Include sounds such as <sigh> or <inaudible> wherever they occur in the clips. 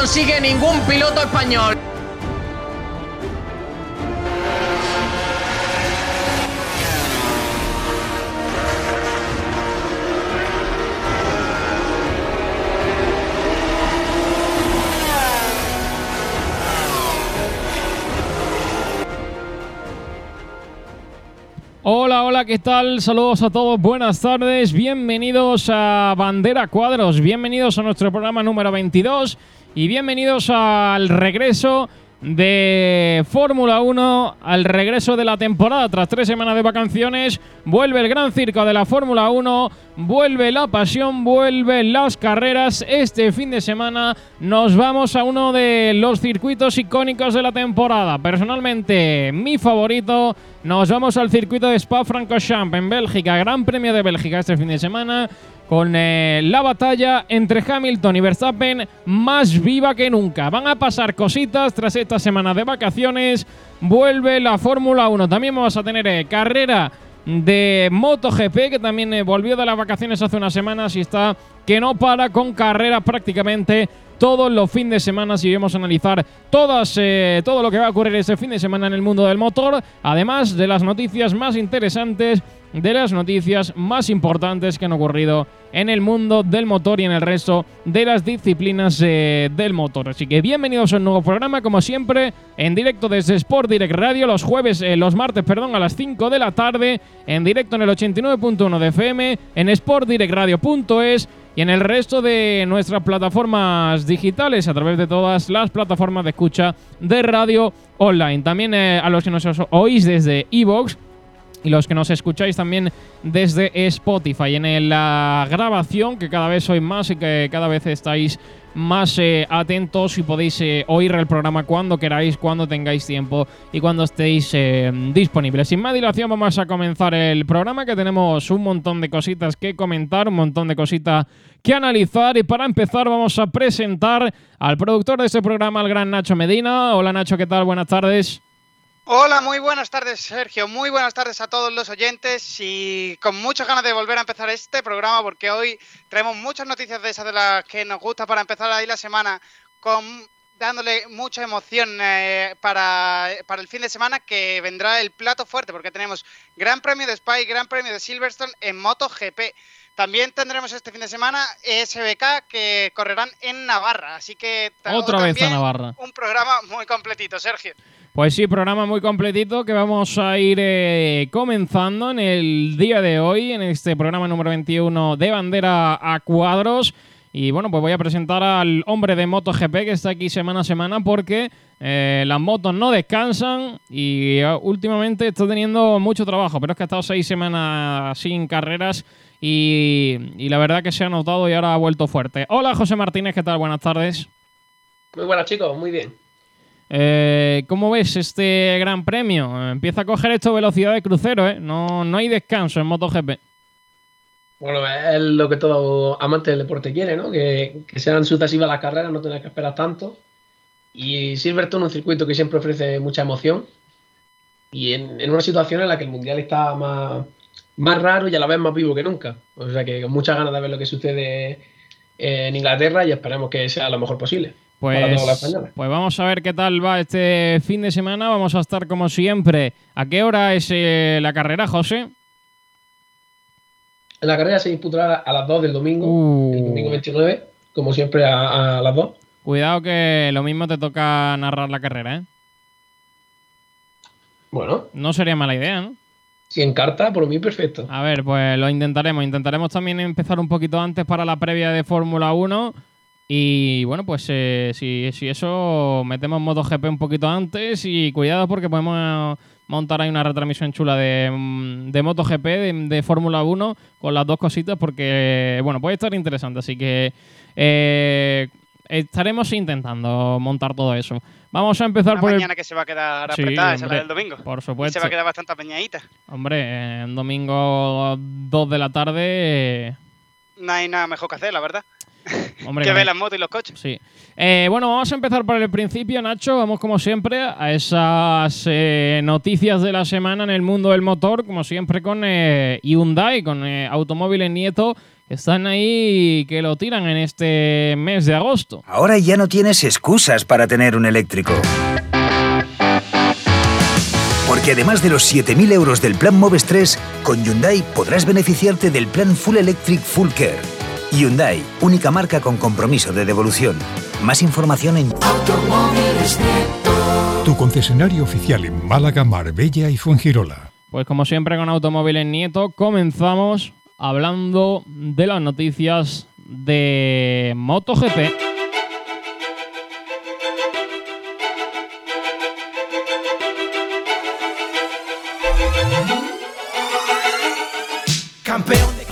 consigue ningún piloto español. Hola, hola, ¿qué tal? Saludos a todos, buenas tardes, bienvenidos a Bandera Cuadros, bienvenidos a nuestro programa número 22 y bienvenidos al regreso de Fórmula 1 al regreso de la temporada. Tras tres semanas de vacaciones, vuelve el gran circo de la Fórmula 1, vuelve la pasión, vuelven las carreras. Este fin de semana nos vamos a uno de los circuitos icónicos de la temporada. Personalmente, mi favorito, nos vamos al circuito de Spa-Francorchamps en Bélgica, Gran Premio de Bélgica este fin de semana con eh, la batalla entre Hamilton y Verstappen más viva que nunca. Van a pasar cositas tras esta semana de vacaciones. Vuelve la Fórmula 1. También vamos a tener eh, carrera de MotoGP, que también eh, volvió de las vacaciones hace unas semanas y está que no para con carreras prácticamente todos los fines de semana si vamos a analizar todas, todo lo que va a ocurrir este fin de semana en el mundo del motor, además de las noticias más interesantes de las noticias más importantes que han ocurrido en el mundo del motor y en el resto de las disciplinas eh, del motor. Así que bienvenidos a un nuevo programa, como siempre, en directo desde Sport Direct Radio, los jueves, eh, los martes, perdón, a las 5 de la tarde, en directo en el 89.1 de FM, en sportdirectradio.es y en el resto de nuestras plataformas digitales a través de todas las plataformas de escucha de radio online. También eh, a los que nos oís desde iVoox y los que nos escucháis también desde Spotify en la grabación que cada vez sois más y que cada vez estáis más eh, atentos y podéis eh, oír el programa cuando queráis, cuando tengáis tiempo y cuando estéis eh, disponibles. Sin más dilación vamos a comenzar el programa que tenemos un montón de cositas que comentar, un montón de cositas que analizar y para empezar vamos a presentar al productor de este programa, el gran Nacho Medina. Hola Nacho, ¿qué tal? Buenas tardes. Hola, muy buenas tardes Sergio, muy buenas tardes a todos los oyentes y con muchas ganas de volver a empezar este programa porque hoy traemos muchas noticias de esas de las que nos gusta para empezar ahí la semana con dándole mucha emoción eh, para, para, el fin de semana que vendrá el plato fuerte porque tenemos Gran Premio de Spy, Gran Premio de Silverstone en MotoGP. También tendremos este fin de semana SBK que correrán en Navarra, así que otra vez a Navarra. Un programa muy completito, Sergio. Pues sí, programa muy completito que vamos a ir eh, comenzando en el día de hoy, en este programa número 21 de Bandera a Cuadros. Y bueno, pues voy a presentar al hombre de MotoGP que está aquí semana a semana porque eh, las motos no descansan y eh, últimamente está teniendo mucho trabajo, pero es que ha estado seis semanas sin carreras y, y la verdad que se ha notado y ahora ha vuelto fuerte. Hola José Martínez, ¿qué tal? Buenas tardes. Muy buenas chicos, muy bien. Eh, ¿Cómo ves este gran premio? Empieza a coger esto velocidad de crucero, ¿eh? No, no hay descanso en MotoGP. Bueno, es lo que todo amante del deporte quiere, ¿no? Que, sean sucesivas las carreras, no tener que esperar tanto. Y Silverstone es un circuito que siempre ofrece mucha emoción. Y en, una situación en la que el mundial está más, más raro y a la vez más vivo que nunca. O sea que con muchas ganas de ver lo que sucede en Inglaterra y esperemos que sea lo mejor posible. Pues, pues vamos a ver qué tal va este fin de semana. Vamos a estar como siempre. ¿A qué hora es eh, la carrera, José? La carrera se disputará a las 2 del domingo, uh. el domingo 29, como siempre a, las 2. Cuidado que lo mismo te toca narrar la carrera, ¿eh? Bueno. No sería mala idea, ¿no? Si en carta, por mí perfecto. A ver, pues lo intentaremos. Intentaremos también empezar un poquito antes para la previa de Fórmula 1 y bueno, pues eh, si, eso metemos MotoGP un poquito antes y cuidado porque podemos montar ahí una retransmisión chula de, mm, de MotoGP, de, Fórmula 1, con las dos cositas porque, bueno, puede estar interesante. Así que eh, estaremos intentando montar todo eso. Vamos a empezar por mañana que se va a quedar apretada, esa la del domingo. Por supuesto. se va a quedar bastante apeñadita. Hombre, en domingo 2 de la tarde... No hay nada mejor que hacer, la verdad. <laughs> Hombre, que ve el- las motos y los coches. Sí. Eh, bueno, vamos a empezar por el principio, Nacho. Vamos, como siempre, a esas eh, noticias de la semana en el mundo del motor, como siempre con eh, Hyundai, con eh, automóviles Nieto, que están ahí y que lo tiran en este mes de agosto. Ahora ya no tienes excusas para tener un eléctrico. Porque además de los 7.000 euros del plan Moves 3, con Hyundai podrás beneficiarte del plan Full Electric Full Care. Hyundai, única marca con compromiso de devolución. Más información en Tu concesionario oficial en Málaga, Marbella y Fuengirola. Pues como siempre con Automóviles Nieto, comenzamos hablando de las noticias de MotoGP.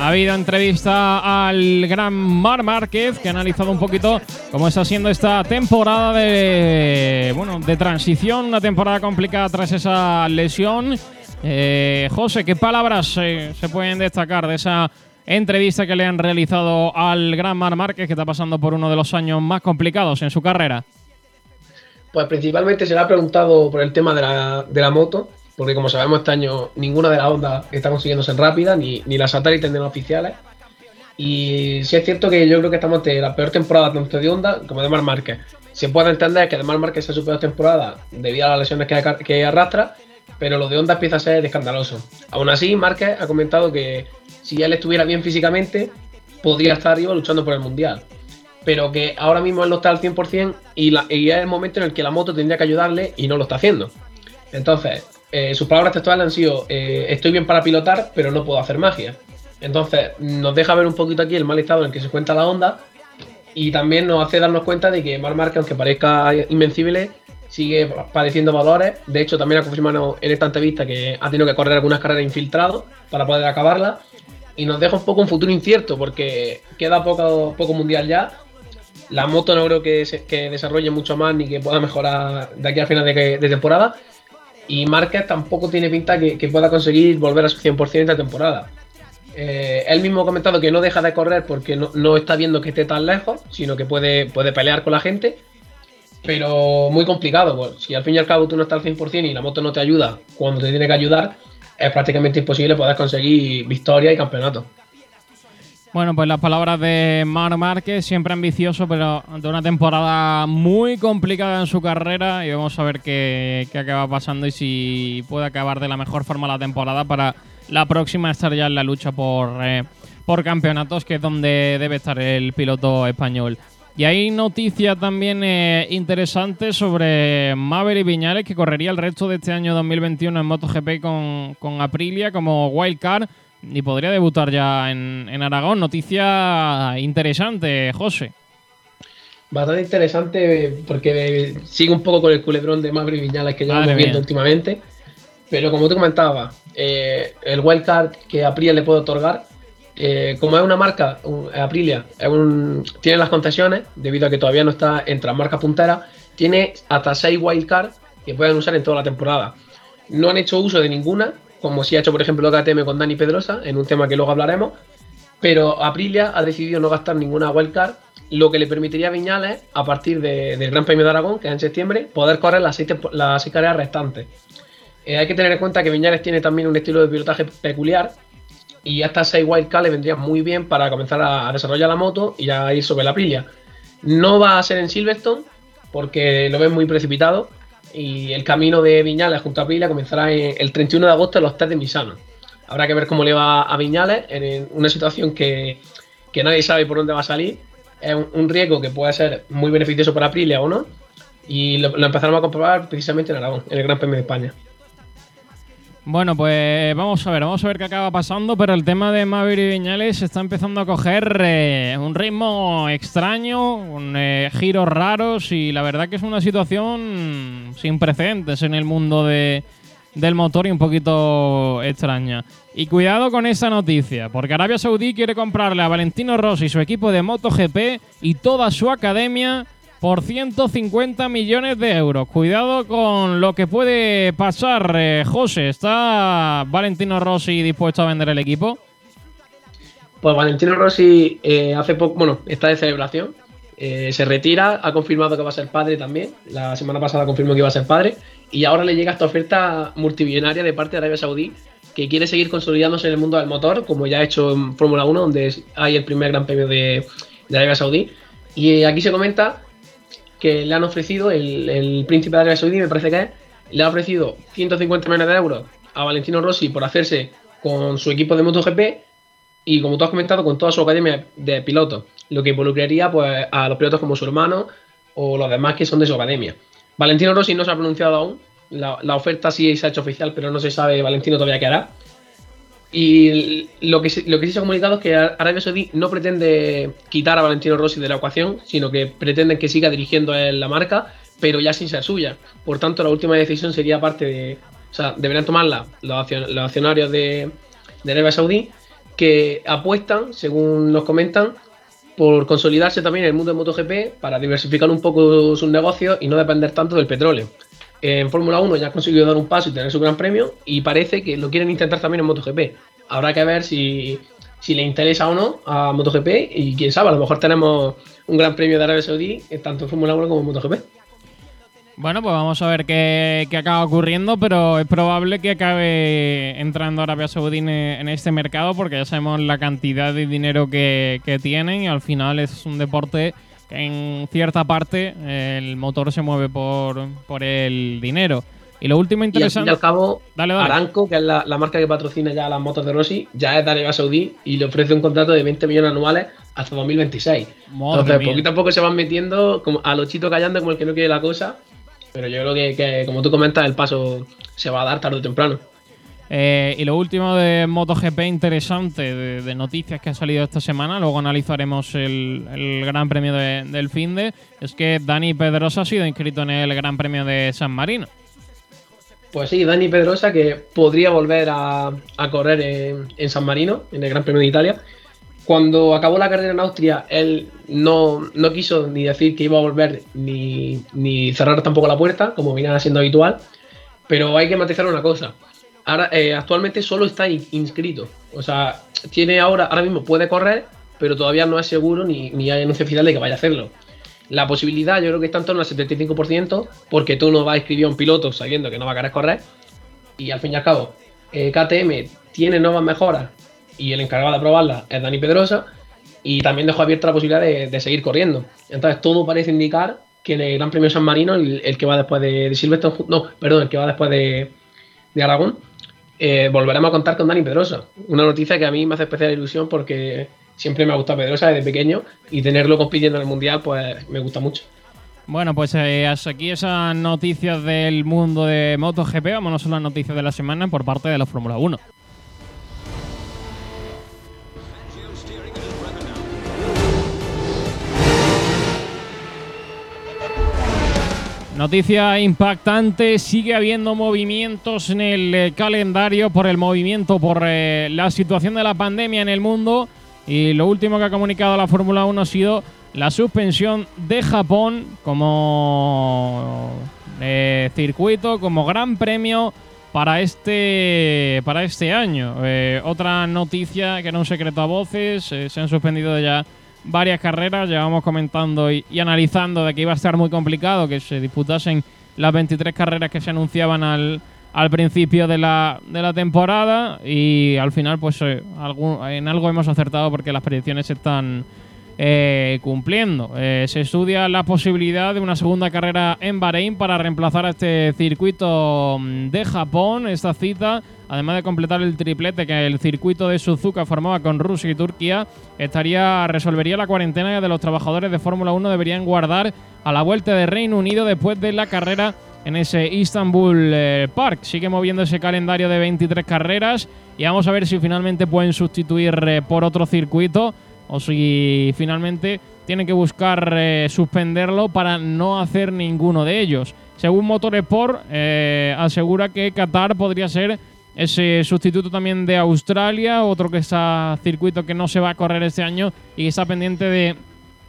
Ha habido entrevista al gran Mar Márquez que ha analizado un poquito cómo está siendo esta temporada de bueno de transición, una temporada complicada tras esa lesión. Eh, José, ¿qué palabras eh, se pueden destacar de esa entrevista que le han realizado al gran Mar Márquez que está pasando por uno de los años más complicados en su carrera? Pues principalmente se le ha preguntado por el tema de la, de la moto, porque como sabemos este año ninguna de las Honda está consiguiendo ser rápida, ni, ni las satélites ni las oficiales. Y sí es cierto que yo creo que estamos ante la peor temporada tanto de Honda como de Mar Márquez. Se puede entender que de Mar Márquez sea su peor temporada debido a las lesiones que, arrastra, pero lo de Honda empieza a ser escandaloso. Aún así, Márquez ha comentado que si él estuviera bien físicamente, podría estar arriba luchando por el Mundial pero que ahora mismo él no está al 100% y, la, y es el momento en el que la moto tendría que ayudarle y no lo está haciendo. Entonces, eh, sus palabras textuales han sido, eh, estoy bien para pilotar, pero no puedo hacer magia. Entonces, nos deja ver un poquito aquí el mal estado en el que se cuenta la onda y también nos hace darnos cuenta de que Marc Márquez, aunque parezca invencible, sigue padeciendo valores. De hecho, también ha confirmado en esta entrevista que ha tenido que correr algunas carreras infiltrado para poder acabarlas y nos deja un poco un futuro incierto porque queda poco, poco mundial ya. La moto no creo que, se- que desarrolle mucho más ni que pueda mejorar de aquí al final de temporada. Y Márquez tampoco tiene pinta que, que pueda conseguir volver a su 100% esta temporada. Eh, él mismo ha comentado que no deja de correr porque no, está viendo que esté tan lejos, sino que puede, pelear con la gente. Pero muy complicado, pues, si al fin y al cabo tú no estás al 100% y la moto no te ayuda cuando te tiene que ayudar, es prácticamente imposible poder conseguir victoria y campeonato. Bueno, pues las palabras de Mar Márquez, siempre ambicioso, pero de una temporada muy complicada en su carrera. Y vamos a ver qué, qué acaba pasando y si puede acabar de la mejor forma la temporada. Para la próxima estar ya en la lucha por, eh, por campeonatos, que es donde debe estar el piloto español. Y hay noticia también eh, interesante sobre Maverick Viñales, que correría el resto de este año 2021 en MotoGP con, con Aprilia como wildcard y podría debutar ya en, en Aragón. Noticia interesante, José. Bastante interesante porque sigue un poco con el culebrón de Maverick Viñales que llevamos viendo últimamente. Pero como tú comentabas, eh, el wildcard que Aprilia le puede otorgar, eh, como es una marca, un- Aprilia es un- tiene las concesiones, debido a que todavía no está entre las marcas punteras, tiene hasta 6 wildcards que pueden usar en toda la temporada. No han hecho uso de ninguna, como si ha hecho por ejemplo KTM con Dani Pedrosa, en un tema que luego hablaremos, pero Aprilia ha decidido no gastar ninguna wildcard, lo que le permitiría a Viñales, a partir de- del Gran Premio de Aragón, que es en septiembre, poder correr las seis, las carreras restantes. Eh, hay que tener en cuenta que Viñales tiene también un estilo de pilotaje peculiar y estas seis wildcards le vendrían muy bien para comenzar a, a desarrollar la moto y a ir sobre la Aprilia. No va a ser en Silverstone porque lo ven muy precipitado y el camino de Viñales junto a Aprilia comenzará en- el 31 de agosto en los test de Misano. Habrá que ver cómo le va a Viñales en una situación que, que nadie sabe por dónde va a salir. Es un, un riesgo que puede ser muy beneficioso para Aprilia o no. Y lo, lo empezaremos a comprobar precisamente en Aragón, en el Gran Premio de España. Bueno, pues vamos a ver, vamos a ver qué acaba pasando, pero el tema de Maverick Viñales está empezando a coger eh, un ritmo extraño, con eh, giros raros y la verdad que es una situación sin precedentes en el mundo de, del motor y un poquito extraña. Y cuidado con esa noticia, porque Arabia Saudí quiere comprarle a Valentino Rossi su equipo de MotoGP y toda su academia por 150 millones de euros. Cuidado con lo que puede pasar, eh, José. ¿Está Valentino Rossi dispuesto a vender el equipo? Pues Valentino Rossi eh, hace poco, bueno, está de celebración. eh, se retira, ha confirmado que va a ser padre también. La semana pasada confirmó que iba a ser padre. Y ahora le llega esta oferta multimillonaria de parte de Arabia Saudí, que quiere seguir consolidándose en el mundo del motor, como ya ha hecho en Fórmula 1, donde hay el primer gran premio de, Arabia Saudí. Y aquí se comenta que le han ofrecido, el, el príncipe de Arabia Saudí, me parece que es, le ha ofrecido 150 millones de euros a Valentino Rossi por hacerse con su equipo de MotoGP y, como tú has comentado, con toda su academia de pilotos, lo que involucraría pues, a los pilotos como su hermano o los demás que son de su academia. Valentino Rossi no se ha pronunciado aún, la, la oferta sí se ha hecho oficial, pero no se sabe Valentino todavía qué hará. Y lo que, lo que sí se ha comunicado es que Arabia Saudí no pretende quitar a Valentino Rossi de la ecuación, sino que pretenden que siga dirigiendo él la marca, pero ya sin ser suya. Por tanto, la última decisión sería parte de. O sea, deberían tomarla los accionarios de, de Arabia Saudí, que apuestan, según nos comentan, por consolidarse también en el mundo de MotoGP para diversificar un poco sus negocios y no depender tanto del petróleo. En Fórmula 1 ya ha conseguido dar un paso y tener su gran premio y parece que lo quieren intentar también en MotoGP. Habrá que ver si, si le interesa o no a MotoGP y quién sabe, a lo mejor tenemos un gran premio de Arabia Saudí eh, tanto en Fórmula 1 como en MotoGP. Bueno, pues vamos a ver qué, qué acaba ocurriendo, pero es probable que acabe entrando Arabia Saudí en, este mercado porque ya sabemos la cantidad de dinero que, que tienen y al final es un deporte en cierta parte el motor se mueve por, por el dinero. Y lo último Y al fin interesante... y al cabo, Dale, dale. Aranco, que es la, la marca que patrocina ya las motos de Rossi, ya es de Arabia Saudí y le ofrece un contrato de 20 millones anuales hasta 2026. Madre Entonces, mía. poquito a poco se van metiendo como a los chitos callando como el que no quiere la cosa. Pero yo creo que, que, como tú comentas, el paso se va a dar tarde o temprano. Eh, y lo último de MotoGP interesante de, noticias que ha salido esta semana, luego analizaremos el, Gran Premio de- del fin de, es que Dani Pedrosa ha sido inscrito en el Gran Premio de San Marino. Pues sí, Dani Pedrosa, que podría volver a, correr en, en San Marino, en el Gran Premio de Italia. Cuando acabó la carrera en Austria, él no, no quiso ni decir que iba a volver ni, ni cerrar tampoco la puerta, como venía siendo habitual. Pero hay que matizar una cosa. Ahora, eh, actualmente solo está in- inscrito. O sea, tiene ahora, ahora mismo puede correr, pero todavía no es seguro ni, ni hay anuncio oficial de que vaya a hacerlo. La posibilidad yo creo que está en torno al 75%, porque tú no vas a inscribir a un piloto sabiendo que no va a querer correr. Y al fin y al cabo, eh, KTM tiene nuevas mejoras y el encargado de probarlas es Dani Pedrosa. Y también dejó abierta la posibilidad de, seguir corriendo. Entonces todo parece indicar que en el Gran Premio San Marino, el, el que va después de, de Silverstone, no, perdón, el que va después de, de Aragón, eh, volveremos a contar con Dani Pedrosa. Una noticia que a mí me hace especial ilusión porque siempre me ha gustado Pedrosa desde pequeño y tenerlo compitiendo en el Mundial, pues me gusta mucho. Bueno, pues eh, hasta aquí esas noticias del mundo de MotoGP. Vámonos a las noticias de la semana por parte de la Fórmula 1. Noticia impactante, sigue habiendo movimientos en el eh, calendario por el movimiento, por eh, la situación de la pandemia en el mundo y lo último que ha comunicado la Fórmula 1 ha sido la suspensión de Japón como eh, circuito, como gran premio para este, para este año. Otra noticia que era un secreto a voces, se han suspendido ya varias carreras, llevamos comentando y, analizando de que iba a estar muy complicado que se disputasen las 23 carreras que se anunciaban al, principio de la, de la temporada y al final pues eh, en algo hemos acertado porque las predicciones se están eh, cumpliendo. Eh, se estudia la posibilidad de una segunda carrera en Bahrein para reemplazar a este circuito mm, de Japón. Esta cita, además de completar el triplete que el circuito de Suzuka formaba con Rusia y Turquía, estaría resolvería la cuarentena de los trabajadores de Fórmula 1 deberían guardar a la vuelta de Reino Unido después de la carrera en ese Istanbul eh, Park. Sigue moviendo ese calendario de 23 carreras y vamos a ver si finalmente pueden sustituir eh, por otro circuito o si finalmente tienen que buscar eh, suspenderlo para no hacer ninguno de ellos. Según Motorsport, eh, asegura que Qatar podría ser ese sustituto también de Australia, otro que está circuito que no se va a correr este año y está pendiente de,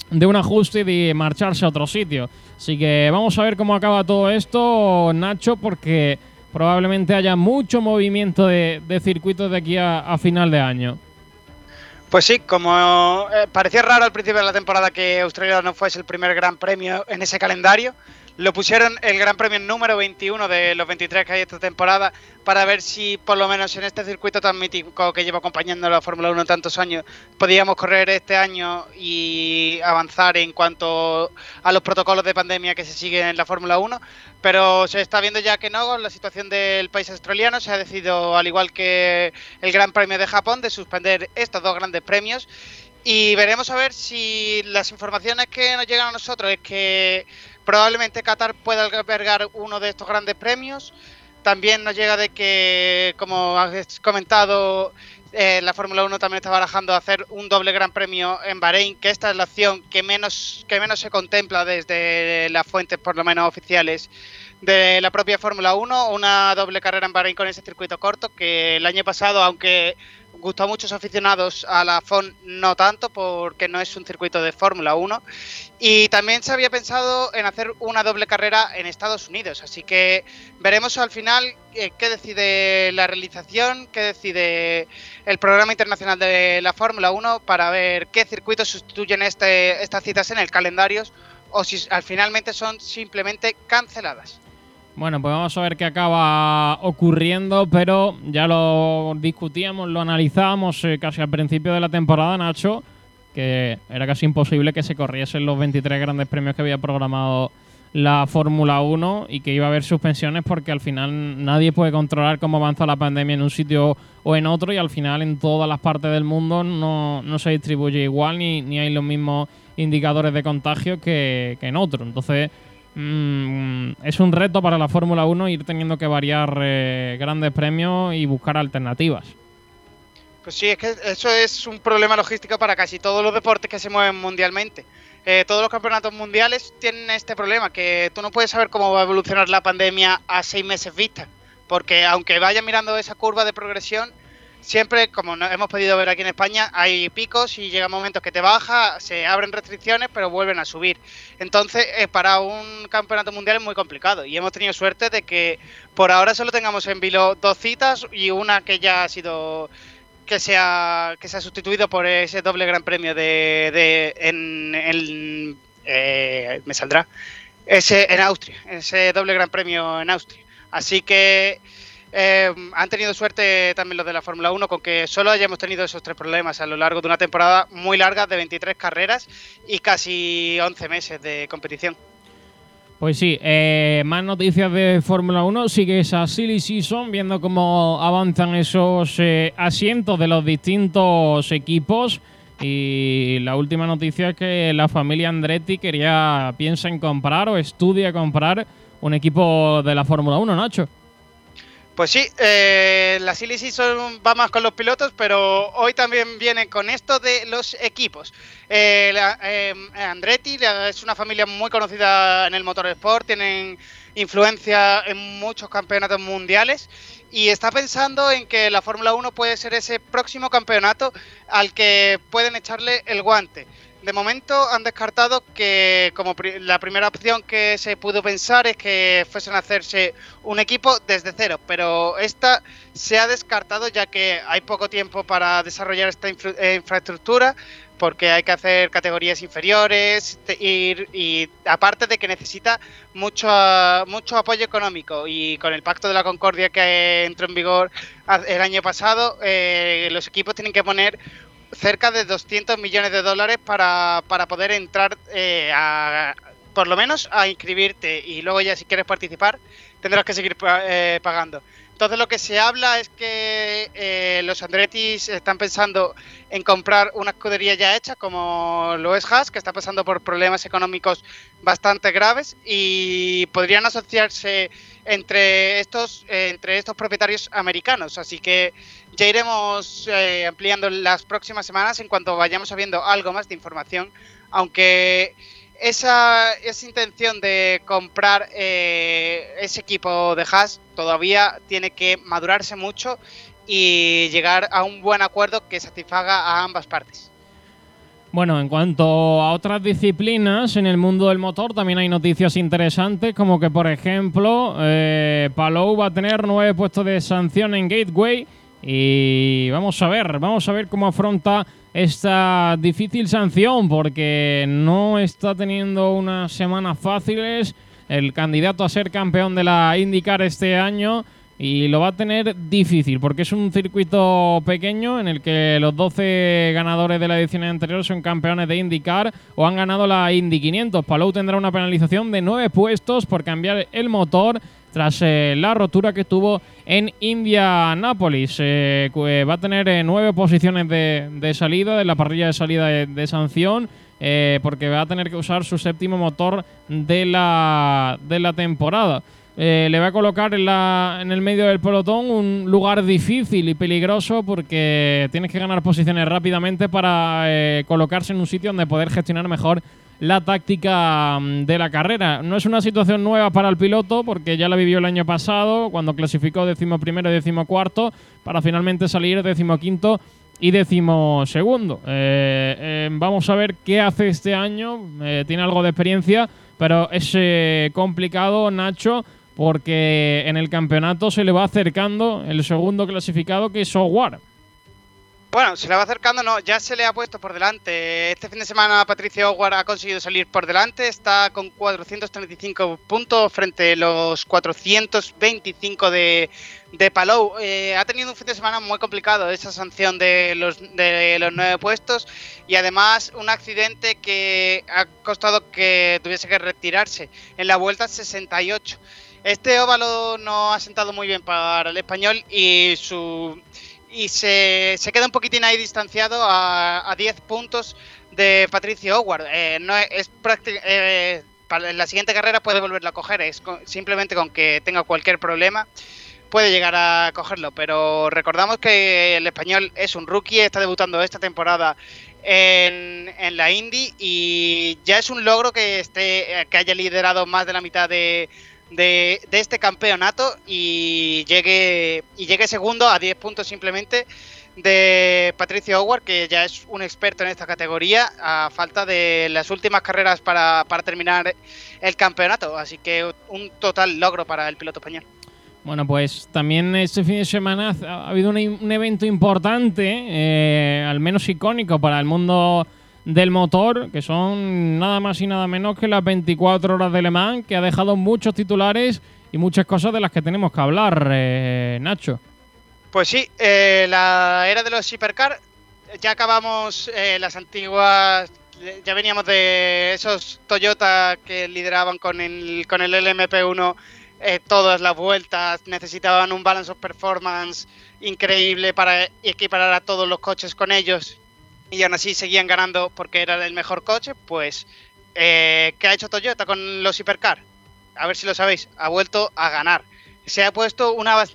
de un ajuste y de marcharse a otro sitio. Así que vamos a ver cómo acaba todo esto, Nacho, porque probablemente haya mucho movimiento de, de circuitos de aquí a, a final de año. Pues sí, como eh, parecía raro al principio de la temporada que Australia no fuese el primer gran premio en ese calendario, lo pusieron el Gran Premio número 21 de los 23 que hay esta temporada para ver si por lo menos en este circuito tan mítico que lleva acompañando la Fórmula 1 tantos años podíamos correr este año y avanzar en cuanto a los protocolos de pandemia que se siguen en la Fórmula 1. Pero se está viendo ya que no, con la situación del país australiano se ha decidido, al igual que el Gran Premio de Japón, de suspender estos dos grandes premios. Y veremos a ver si las informaciones que nos llegan a nosotros es que Probablemente Qatar pueda albergar uno de estos grandes premios. También nos llega de que, como has comentado, eh, la Fórmula 1 también está barajando hacer un doble gran premio en Bahrein, que esta es la opción que menos, que menos se contempla desde las fuentes, por lo menos oficiales, de la propia Fórmula 1, una doble carrera en Bahrein con ese circuito corto, que el año pasado, aunque gustó a muchos aficionados a la FON, no tanto, porque no es un circuito de Fórmula 1. Y también se había pensado en hacer una doble carrera en Estados Unidos. Así que veremos al final eh, qué decide la realización, qué decide el programa internacional de la Fórmula 1 para ver qué circuitos sustituyen este, estas citas en el calendario o si al finalmente son simplemente canceladas. Bueno, pues vamos a ver qué acaba ocurriendo, pero ya lo discutíamos, lo analizábamos eh, casi al principio de la temporada, Nacho, que era casi imposible que se corriesen los 23 grandes premios que había programado la Fórmula 1 y que iba a haber suspensiones porque al final nadie puede controlar cómo avanza la pandemia en un sitio o en otro y al final en todas las partes del mundo no, se distribuye igual ni, ni hay los mismos indicadores de contagio que, que en otro. Entonces Mm, es un reto para la Fórmula 1 ir teniendo que variar eh, grandes premios y buscar alternativas. Pues sí, es que eso es un problema logístico para casi todos los deportes que se mueven mundialmente. Eh, todos los campeonatos mundiales tienen este problema, que tú no puedes saber cómo va a evolucionar la pandemia a seis meses vista, porque aunque vayas mirando esa curva de progresión, siempre, como hemos podido ver aquí en España, hay picos y llega momentos que te baja, se abren restricciones, pero vuelven a subir. Entonces, eh, para un campeonato mundial es muy complicado y hemos tenido suerte de que por ahora solo tengamos en vilo dos citas y una que ya ha sido que se ha, que se ha sustituido por ese doble gran premio de, de en, en eh, me saldrá ese en Austria, ese doble gran premio en Austria. Así que eh, han tenido suerte también los de la Fórmula 1 con que solo hayamos tenido esos tres problemas a lo largo de una temporada muy larga de 23 carreras y casi 11 meses de competición. Pues sí, eh, más noticias de Fórmula 1. Sigue esa silly season, viendo cómo avanzan esos eh, asientos de los distintos equipos. Y la última noticia es que la familia Andretti quería, piensa en comprar o estudia comprar un equipo de la Fórmula 1, Nacho. Pues sí, eh, la Silly Season va más con los pilotos, pero hoy también viene con esto de los equipos. Eh, eh, Andretti es una familia muy conocida en el motorsport, tienen influencia en muchos campeonatos mundiales y está pensando en que la Fórmula 1 puede ser ese próximo campeonato al que pueden echarle el guante. De momento han descartado que como la primera opción que se pudo pensar es que fuesen a hacerse un equipo desde cero, pero esta se ha descartado ya que hay poco tiempo para desarrollar esta eh, infraestructura porque hay que hacer categorías inferiores y aparte de que necesita mucho, mucho apoyo económico y con el Pacto de la Concordia que entró en vigor el año pasado, eh, los equipos tienen que poner cerca de 200 millones de dólares para, para poder entrar eh, a, por lo menos a inscribirte y luego ya si quieres participar tendrás que seguir eh, pagando. Entonces lo que se habla es que eh, los Andrettis están pensando en comprar una escudería ya hecha como lo es Haas, que está pasando por problemas económicos bastante graves y podrían asociarse entre estos, entre estos propietarios americanos. Así que ya iremos eh, ampliando las próximas semanas en cuanto vayamos sabiendo algo más de información, aunque esa, esa intención de comprar eh, ese equipo de Haas todavía tiene que madurarse mucho y llegar a un buen acuerdo que satisfaga a ambas partes. Bueno, en cuanto a otras disciplinas en el mundo del motor, también hay noticias interesantes, como que, por ejemplo, eh, Palou va a tener nueve puestos de sanción en Gateway Y vamos a ver, vamos a ver cómo afronta esta difícil sanción, porque no está teniendo unas semanas fáciles el candidato a ser campeón de la IndyCar este año y lo va a tener difícil porque es un circuito pequeño en el que los 12 ganadores de la edición anterior son campeones de IndyCar o han ganado la Indy 500. Palou tendrá una penalización de 9 puestos por cambiar el motor tras eh, la rotura que tuvo en Indianápolis. Eh, eh, va a tener nueve posiciones de, salida, de la parrilla de salida de, sanción, porque va a tener que usar su séptimo motor de la, temporada. Eh, le va a colocar en, el medio del pelotón un lugar difícil y peligroso porque tienes que ganar posiciones rápidamente para eh, colocarse en un sitio donde poder gestionar mejor la táctica mm, de la carrera. No es una situación nueva para el piloto porque ya la vivió el año pasado cuando clasificó décimo primero y cuarto para finalmente salir décimo quinto y décimo segundo. Eh, vamos a ver qué hace este año. tiene algo de experiencia, pero es complicado, Nacho porque en el campeonato se le va acercando el segundo clasificado que es Howard. Bueno, se le va acercando, no, ya se le ha puesto por delante. Este fin de semana Patricio Howard ha conseguido salir por delante, está con 435 puntos frente a los 425 de, de Palou. Eh, ha tenido un fin de semana muy complicado esa sanción de los, de los nueve puestos y además un accidente que ha costado que tuviese que retirarse en la vuelta 68. Este óvalo no ha sentado muy bien para el español y su y se, queda un poquitín ahí distanciado a, 10 puntos de Patricio Howard. Eh, no es, eh, para la siguiente carrera puede volverlo a coger, es simplemente con que tenga cualquier problema puede llegar a cogerlo, pero recordamos que el español es un rookie, está debutando esta temporada en, en, la Indy y ya es un logro que esté que haya liderado más de la mitad de, de, este campeonato y llegue, y llegue segundo a 10 puntos simplemente de Patricio Howard, que ya es un experto en esta categoría, a falta de las últimas carreras para, terminar el campeonato. Así que un total logro para el piloto español. Bueno, pues también este fin de semana ha habido un, evento importante, eh, al menos icónico para el mundo del motor, que son nada más y nada menos que las 24 horas de Le Mans, que ha dejado muchos titulares y muchas cosas de las que tenemos que hablar, eh, Nacho. Pues sí, eh, la era de los hipercar, ya acabamos eh, las antiguas, ya veníamos de esos Toyota que lideraban con el, con el LMP1 todas las vueltas, necesitaban un balance of performance increíble para equiparar a todos los coches con ellos y aún así seguían ganando porque era el mejor coche, pues eh, ¿qué ha hecho Toyota con los Hipercar? A ver si lo sabéis, ha vuelto a ganar. Se ha puesto una,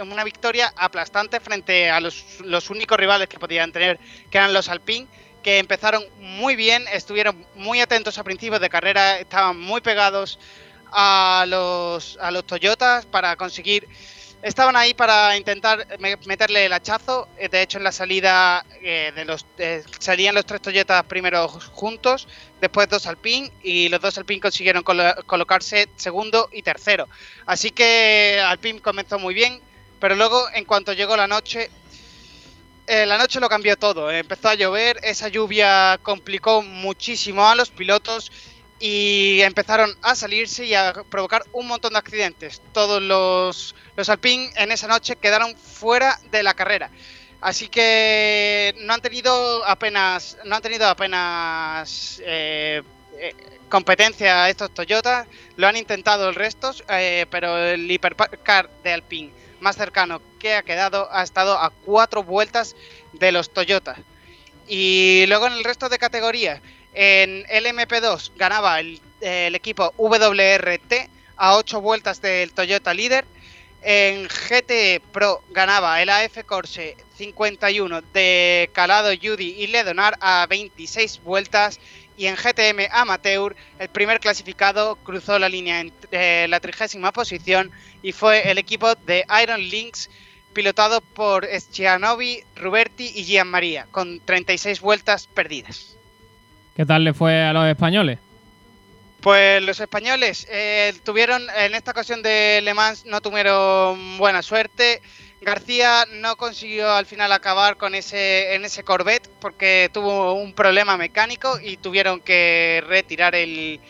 una, victoria aplastante frente a los, los, únicos rivales que podían tener, que eran los Alpine, que empezaron muy bien, estuvieron muy atentos a principios de carrera, estaban muy pegados a los, a los Toyotas para conseguir estaban ahí para intentar meterle el hachazo. Eh, de hecho, en la salida eh, de los salían los tres Toyotas primero juntos, después dos Alpine y los dos Alpine consiguieron colocarse segundo y tercero. Así que Alpine comenzó muy bien, pero luego en cuanto llegó la noche eh, la noche lo cambió todo. Empezó a llover, esa lluvia complicó muchísimo a los pilotos y empezaron a salirse y a provocar un montón de accidentes. Todos los, los Alpine en esa noche quedaron fuera de la carrera. Así que no han tenido apenas, no han tenido apenas eh, eh, competencia estos Toyota. Lo han intentado el resto, eh, pero el hipercar de Alpine más cercano que ha quedado ha estado a cuatro vueltas de los Toyota. Y luego en el resto de categorías, en LMP2 ganaba el, equipo WRT a 8 vueltas del Toyota líder. En GT Pro ganaba el AF Corse 51 de Calado, Judy y Ledonar a 26 vueltas. Y en GTM Amateur, el primer clasificado cruzó la línea en eh, la trigésima posición y fue el equipo de Iron Links, pilotado por Schianovi, Ruberti y Gian María, con 36 vueltas perdidas. ¿Qué tal le fue a los españoles? Pues los españoles eh, tuvieron, en esta ocasión de Le Mans, no tuvieron buena suerte. García no consiguió al final acabar con ese, en ese Corvette porque tuvo un problema mecánico y tuvieron que retirar el,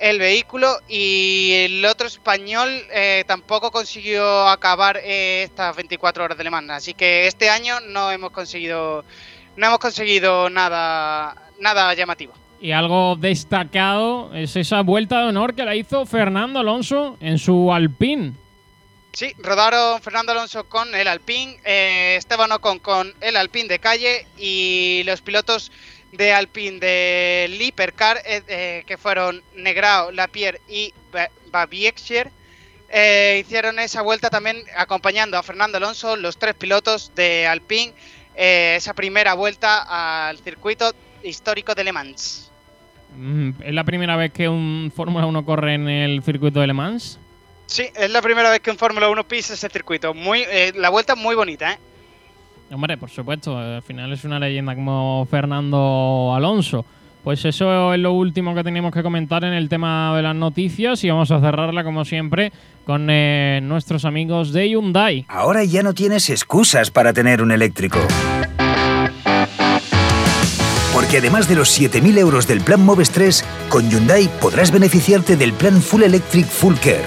el vehículo y el otro español eh, tampoco consiguió acabar eh, estas 24 horas de Le Mans. Así que este año no hemos conseguido no hemos conseguido nada nada llamativo. Y algo destacado es esa vuelta de honor que la hizo Fernando Alonso en su Alpine. Sí, rodaron Fernando Alonso con el Alpine, eh, Esteban Ocon con el Alpine de calle y los pilotos de Alpine de Lipercar, eh, eh, que fueron Negrao, Lapierre y Babiexer, eh, hicieron esa vuelta también acompañando a Fernando Alonso, los tres pilotos de Alpine, esa primera vuelta al circuito histórico de Le Mans. Mm, ¿Es la primera vez que un Fórmula 1 corre en el circuito de Le Mans? Sí, es la primera vez que un Fórmula 1 pisa ese circuito. Muy, eh, la vuelta es muy bonita, ¿eh? Hombre, por supuesto, al final es una leyenda como Fernando Alonso. Pues eso es lo último que teníamos que comentar en el tema de las noticias y vamos a cerrarla como siempre con eh, nuestros amigos de Hyundai. Ahora ya no tienes excusas para tener un eléctrico. Además de los 7.000 euros del plan Moves 3, con Hyundai podrás beneficiarte del plan Full Electric Full Care.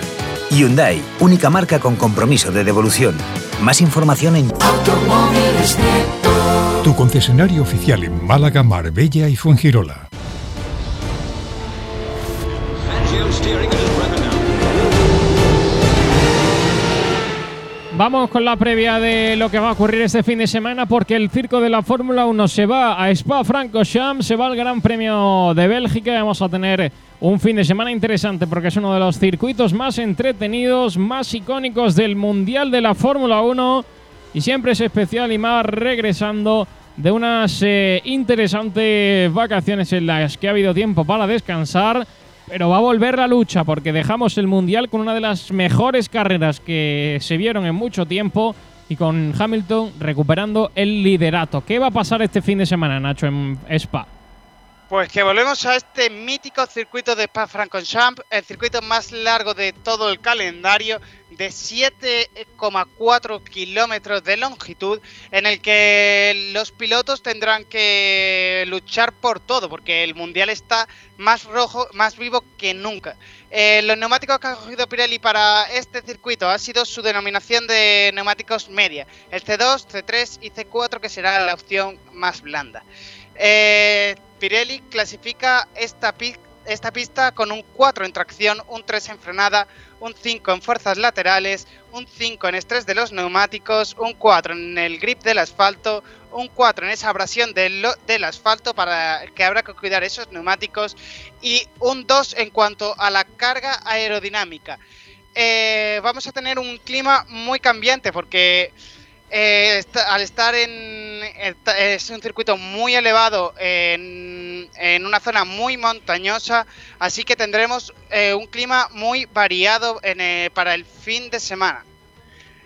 Hyundai, única marca con compromiso de devolución. Más información en Tu concesionario oficial en Málaga, Marbella y Fuengirola. Vamos con la previa de lo que va a ocurrir este fin de semana porque el circo de la Fórmula 1 se va a Spa-Francorchamps, se va al Gran Premio de Bélgica. Vamos a tener un fin de semana interesante porque es uno de los circuitos más entretenidos, más icónicos del Mundial de la Fórmula 1 y siempre es especial y más regresando de unas eh, interesantes vacaciones en las que ha habido tiempo para descansar. Pero va a volver la lucha porque dejamos el Mundial con una de las mejores carreras que se vieron en mucho tiempo y con Hamilton recuperando el liderato. ¿Qué va a pasar este fin de semana, Nacho, en Spa? Pues que volvemos a este mítico circuito de Spa-Francorchamps, el circuito más largo de todo el calendario, de 7,4 kilómetros de longitud, en el que los pilotos tendrán que luchar por todo, porque el mundial está más rojo, más vivo que nunca. Eh, los neumáticos que ha cogido Pirelli para este circuito ha sido su denominación de neumáticos media, el C2, C3 y C4, que será la opción más blanda. Eh, Pirelli clasifica esta, pi- esta pista con un 4 en tracción, un 3 en frenada, un 5 en fuerzas laterales, un 5 en estrés de los neumáticos, un 4 en el grip del asfalto, un 4 en esa abrasión del, del asfalto para que habrá que cuidar esos neumáticos y un 2 en cuanto a la carga aerodinámica. Eh, vamos a tener un clima muy cambiante porque eh, al estar en. Es un circuito muy elevado en, una zona muy montañosa, así que tendremos eh, un clima muy variado eh, para el fin de semana.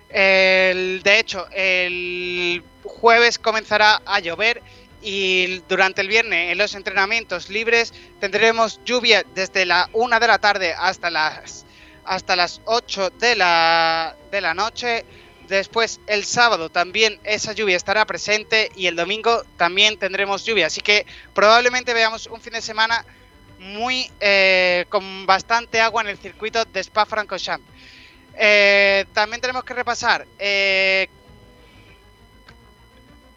De hecho, el jueves comenzará a llover y durante el viernes en los entrenamientos libres tendremos lluvia desde la 1 de la tarde hasta las, hasta las 8 de la, de la noche. Después el sábado también esa lluvia estará presente y el domingo también tendremos lluvia. Así que probablemente veamos un fin de semana muy eh, con bastante agua en el circuito de Spa-Francorchamps. Eh, también tenemos que repasar eh,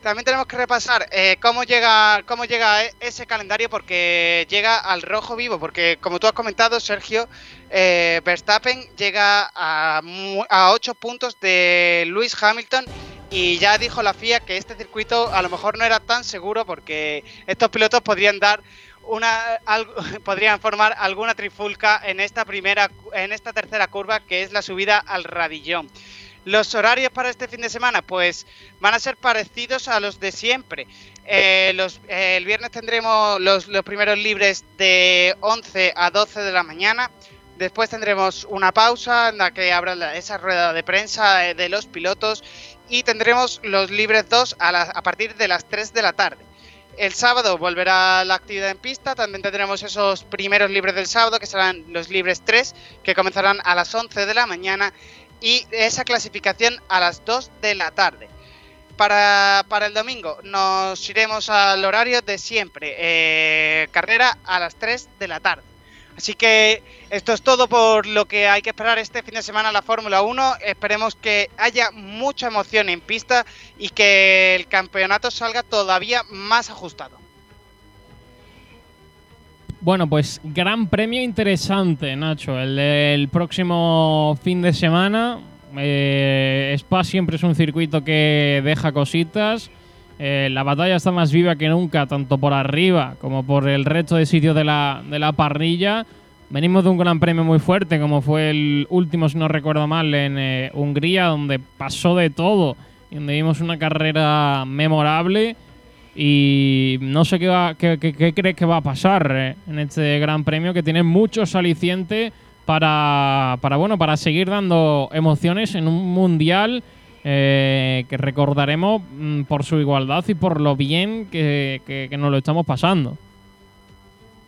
también tenemos que repasar eh, cómo llega cómo llega e- ese calendario porque llega al rojo vivo porque como tú has comentado Sergio eh, Verstappen llega a, a 8 puntos de Lewis Hamilton y ya dijo la FIA que este circuito a lo mejor no era tan seguro porque estos pilotos podrían dar una <laughs> podrían formar alguna trifulca en esta primera en esta tercera curva que es la subida al radillón. Los horarios para este fin de semana, pues van a ser parecidos a los de siempre. Eh, eh, el viernes tendremos los, primeros libres de 11 a 12 de la mañana. Después tendremos una pausa en la que habrá esa rueda de prensa eh, de los pilotos. Y tendremos los libres 2 a, a partir de las 3 de la tarde. El sábado volverá la actividad en pista. También tendremos esos primeros libres del sábado, que serán los libres 3, que comenzarán a las 11 de la mañana. Y esa clasificación a las 2 de la tarde. Para, para el domingo nos iremos al horario de siempre, eh, carrera a las 3 de la tarde. Así que esto es todo por lo que hay que esperar este fin de semana la Fórmula 1. Esperemos que haya mucha emoción en pista y que el campeonato salga todavía más ajustado. Bueno, pues gran premio interesante, Nacho. El del próximo fin de semana. Eh, Spa siempre es un circuito que deja cositas. Eh, la batalla está más viva que nunca, tanto por arriba como por el resto de sitios de la, de la parrilla. Venimos de un gran premio muy fuerte, como fue el último, si no recuerdo mal, en eh, Hungría, donde pasó de todo y donde vimos una carrera memorable. Y no sé qué, va, qué, crees que va a pasar eh, en este gran premio, que tiene muchos alicientes para, bueno, para seguir dando emociones en un mundial eh, que recordaremos mm, por su igualdad y por lo bien que, que- que nos lo estamos pasando.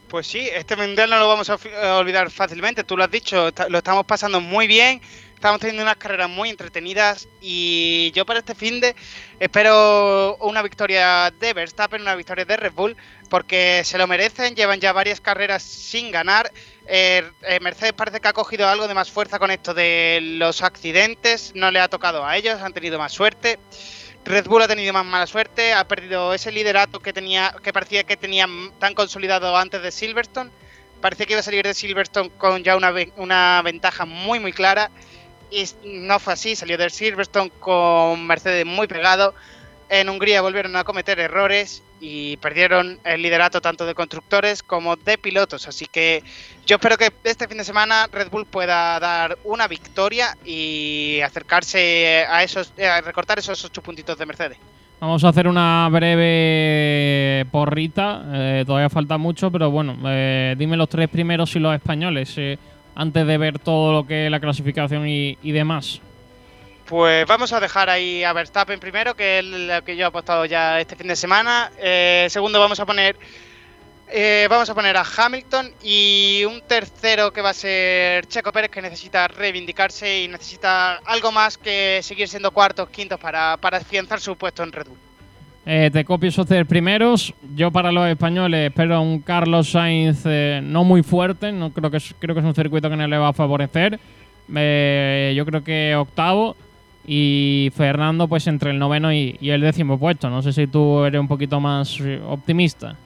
Pues sí, este mundial no lo vamos a, olvidar fácilmente, tú lo has dicho, lo estamos pasando muy bien, estamos teniendo unas carreras muy entretenidas y yo para este fin de espero una victoria de Verstappen, una victoria de Red Bull, porque se lo merecen, llevan ya varias carreras sin ganar. Eh, eh, Mercedes parece que ha cogido algo de más fuerza con esto de los accidentes, no le ha tocado a ellos, han tenido más suerte. Red Bull ha tenido más mala suerte, ha perdido ese liderato que tenía, que parecía que tenía tan consolidado antes de Silverstone. Parecía que iba a salir de Silverstone con ya una, una ventaja muy muy clara. Y no fue así, salió de Silverstone con Mercedes muy pegado. En Hungría volvieron a cometer errores y perdieron el liderato tanto de constructores como de pilotos. Así que yo espero que este fin de semana Red Bull pueda dar una victoria y acercarse a esos, eh, a recortar esos ocho puntitos de Mercedes. Vamos a hacer una breve porrita. eh, todavía falta mucho, pero bueno, eh, dime los tres primeros y los españoles eh, antes de ver todo lo que es la clasificación y, demás. Pues vamos a dejar ahí a Verstappen primero, que es lo que yo he apostado ya este fin de semana. Eh, segundo vamos a poner eh, vamos a poner a Hamilton y un tercero que va a ser Checo Pérez que necesita reivindicarse y necesita algo más que seguir siendo cuartos, quintos para, para afianzar su puesto en Red Bull. Eh, te copio esos tres primeros. Yo para los españoles espero un Carlos Sainz eh, no muy fuerte. No creo que es, creo que es un circuito que no le va a favorecer. Eh, yo creo que octavo. Y Fernando, pues entre el noveno y, el décimo puesto. No sé si tú eres un poquito más optimista.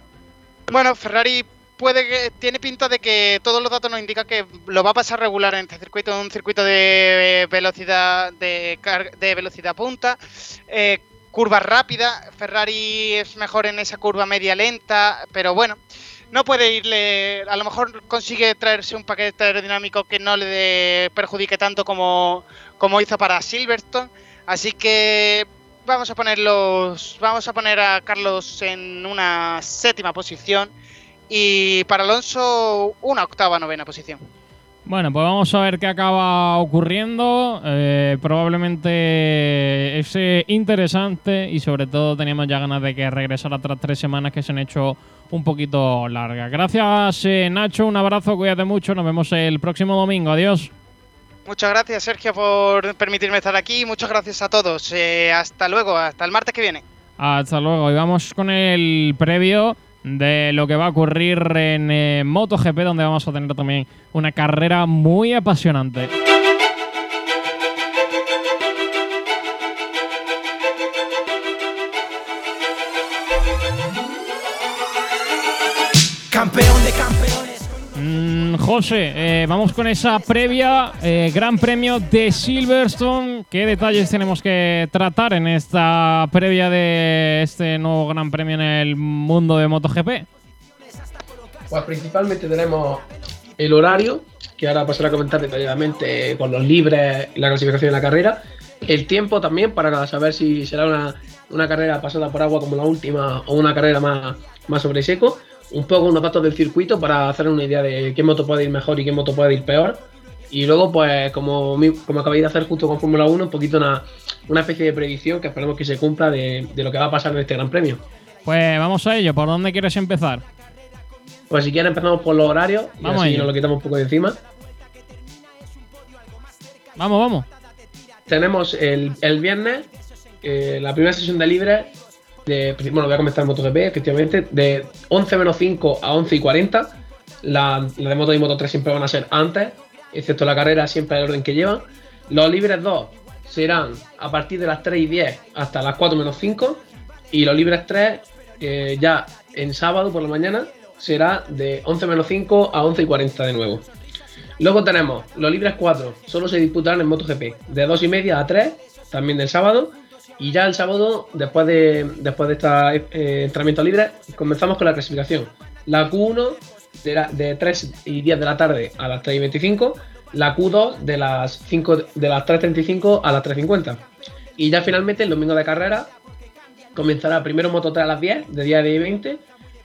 Bueno, Ferrari puede que tiene pinta de que todos los datos nos indican que lo va a pasar regular en este circuito, un circuito de velocidad de, velocidad punta, curva rápida. Ferrari es mejor en esa curva media lenta, pero bueno, no puede irle. A lo mejor consigue traerse un paquete aerodinámico que no le perjudique tanto como, como hizo para Silverstone. Así que vamos a ponerlos. Vamos a poner a Carlos en una séptima posición. Y para Alonso, una octava novena posición. Bueno, pues vamos a ver qué acaba ocurriendo. Eh, probablemente es interesante y sobre todo teníamos ya ganas de que regresara tras tres semanas que se han hecho un poquito largas. Gracias eh, Nacho, un abrazo, cuídate mucho, nos vemos el próximo domingo, adiós. Muchas gracias, Sergio, por permitirme estar aquí. Muchas gracias a todos. Eh, hasta luego, hasta el martes que viene. Hasta luego y vamos con el previo de lo que va a ocurrir en eh, MotoGP donde vamos a tener también una carrera muy apasionante. José, eh, vamos con esa previa eh, Gran Premio de Silverstone. ¿Qué detalles tenemos que tratar en esta previa de este nuevo Gran Premio en el mundo de MotoGP? Pues principalmente tenemos el horario, que ahora pasaré a comentar detalladamente con los libres y la clasificación de la carrera. El tiempo también para saber si será una, una carrera pasada por agua como la última o una carrera más, más sobre seco. Un poco unos datos del circuito para hacer una idea de qué moto puede ir mejor y qué moto puede ir peor. Y luego, pues, como, como acabáis de hacer justo con Fórmula 1, un poquito una, una especie de predicción que esperemos que se cumpla de, de lo que va a pasar en este Gran Premio. Pues vamos a ello. ¿Por dónde quieres empezar? Pues si quieren empezamos por los horarios y Vamos así ello. nos lo quitamos un poco de encima. Vamos, vamos. tenemos el, el viernes eh, la primera sesión de libre. De, bueno, voy a comenzar en MotoGP, efectivamente, de 11 menos 5 a 11 y 40. La, la de Moto y Moto 3 siempre van a ser antes, excepto la carrera, siempre el orden que llevan. Los libres 2 serán a partir de las 3 y 10 hasta las 4 menos 5. Y los libres 3, eh, ya en sábado por la mañana, será de 11 menos 5 a 11 y 40 de nuevo. Luego tenemos los libres 4, solo se disputarán en MotoGP, de 2 y media a 3, también del sábado. Y ya el sábado, después de, después de este entrenamiento libre, comenzamos con la clasificación. La Q1 de, de 3 y 10 de la tarde a las 3 y 25, la Q2 de las, 5, de las 3.35 a las 3.50. Y ya finalmente el domingo de carrera comenzará primero Moto 3 a las 10, de 10 a 10 y 20.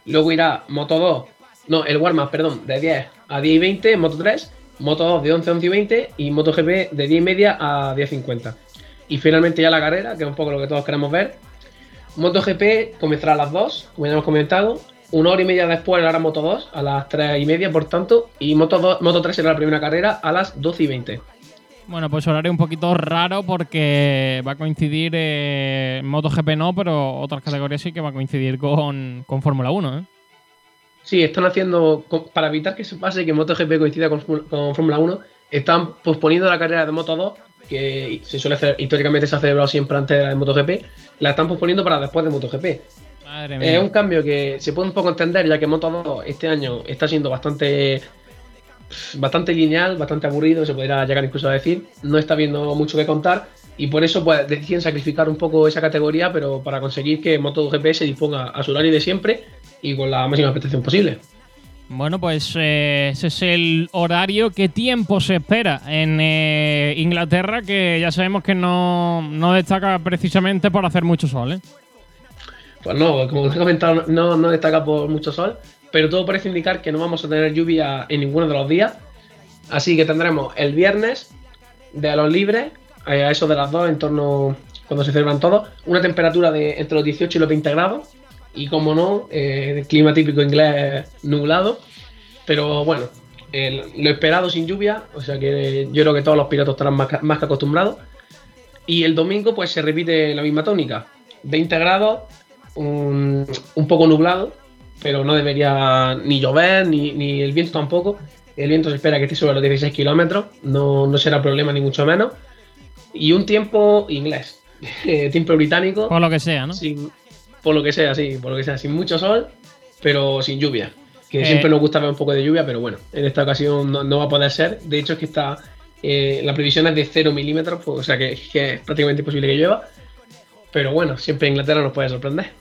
Luego irá Moto 2, no, el warm perdón, de 10 a 10 y 20, Moto 3. Moto 2 de 11 a 11 y 20 y MotoGP de 10 y media a 10.50. Y finalmente ya la carrera, que es un poco lo que todos queremos ver. MotoGP comenzará a las 2, como ya hemos comentado. Una hora y media después la hora Moto 2, a las 3 y media, por tanto. Y Moto, 2, Moto 3 será la primera carrera a las 12 y 20. Bueno, pues horario un poquito raro porque va a coincidir eh, MotoGP no, pero otras categorías sí que va a coincidir con, con Fórmula 1, ¿eh? Sí, están haciendo, para evitar que se pase que MotoGP coincida con, con Fórmula 1, están posponiendo la carrera de Moto 2, que se suele hacer, históricamente se ha celebrado siempre antes de la de MotoGP, la están posponiendo para después de MotoGP. Madre mía. Es un cambio que se puede un poco entender, ya que Moto 2 este año está siendo bastante bastante lineal, bastante aburrido, se podría llegar incluso a decir. No está viendo mucho que contar y por eso pues, deciden sacrificar un poco esa categoría, pero para conseguir que MotoGP se disponga a su horario de siempre y con la máxima prestación posible. Bueno, pues eh, ese es el horario. ¿Qué tiempo se espera en eh, Inglaterra? Que ya sabemos que no, no destaca precisamente por hacer mucho sol, ¿eh? Pues no, como os he comentado, no, no destaca por mucho sol, pero todo parece indicar que no vamos a tener lluvia en ninguno de los días. Así que tendremos el viernes de los libres, eh, a eso de las 2, en torno cuando se celebran todos, una temperatura de entre los 18 y los 20 grados. Y como no, eh, clima típico inglés nublado. Pero bueno, el- lo esperado sin lluvia, o sea que yo creo que todos los pilotos estarán más, más que acostumbrados. Y el domingo pues se repite la misma tónica. 20 grados, un, un poco nublado, pero no debería ni llover, ni, ni el viento tampoco. El viento se espera que esté sobre los 16 kilómetros, no, no será problema ni mucho menos. Y un tiempo inglés, eh, <laughs> tiempo británico, Por lo que sea, ¿no? sin, por lo que sea, sí, por lo que sea, sin mucho sol, pero sin lluvia. Que Eh. siempre nos gusta ver un poco de lluvia, pero bueno, en esta ocasión no, no va a poder ser. De hecho, es que está eh, la previsión es de 0 milímetros, pues, o sea que, que es prácticamente imposible que llueva. Pero bueno, siempre Inglaterra nos puede sorprender.